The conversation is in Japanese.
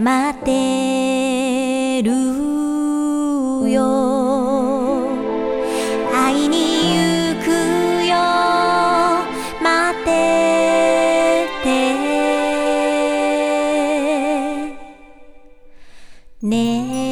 待ってるよ。会いに行くよ。待ってて。ねえ。